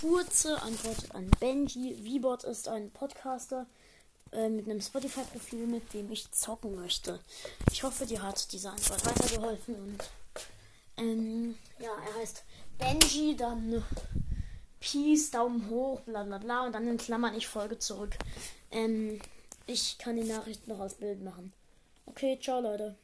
Kurze Antwort an Benji. VBot ist ein Podcaster äh, mit einem Spotify-Profil, mit dem ich zocken möchte. Ich hoffe, dir hat diese Antwort weitergeholfen und ähm, ja, er heißt Benji, dann Peace, Daumen hoch, bla bla bla und dann in Klammern ich folge zurück. Ähm, ich kann die Nachricht noch als Bild machen. Okay, ciao Leute.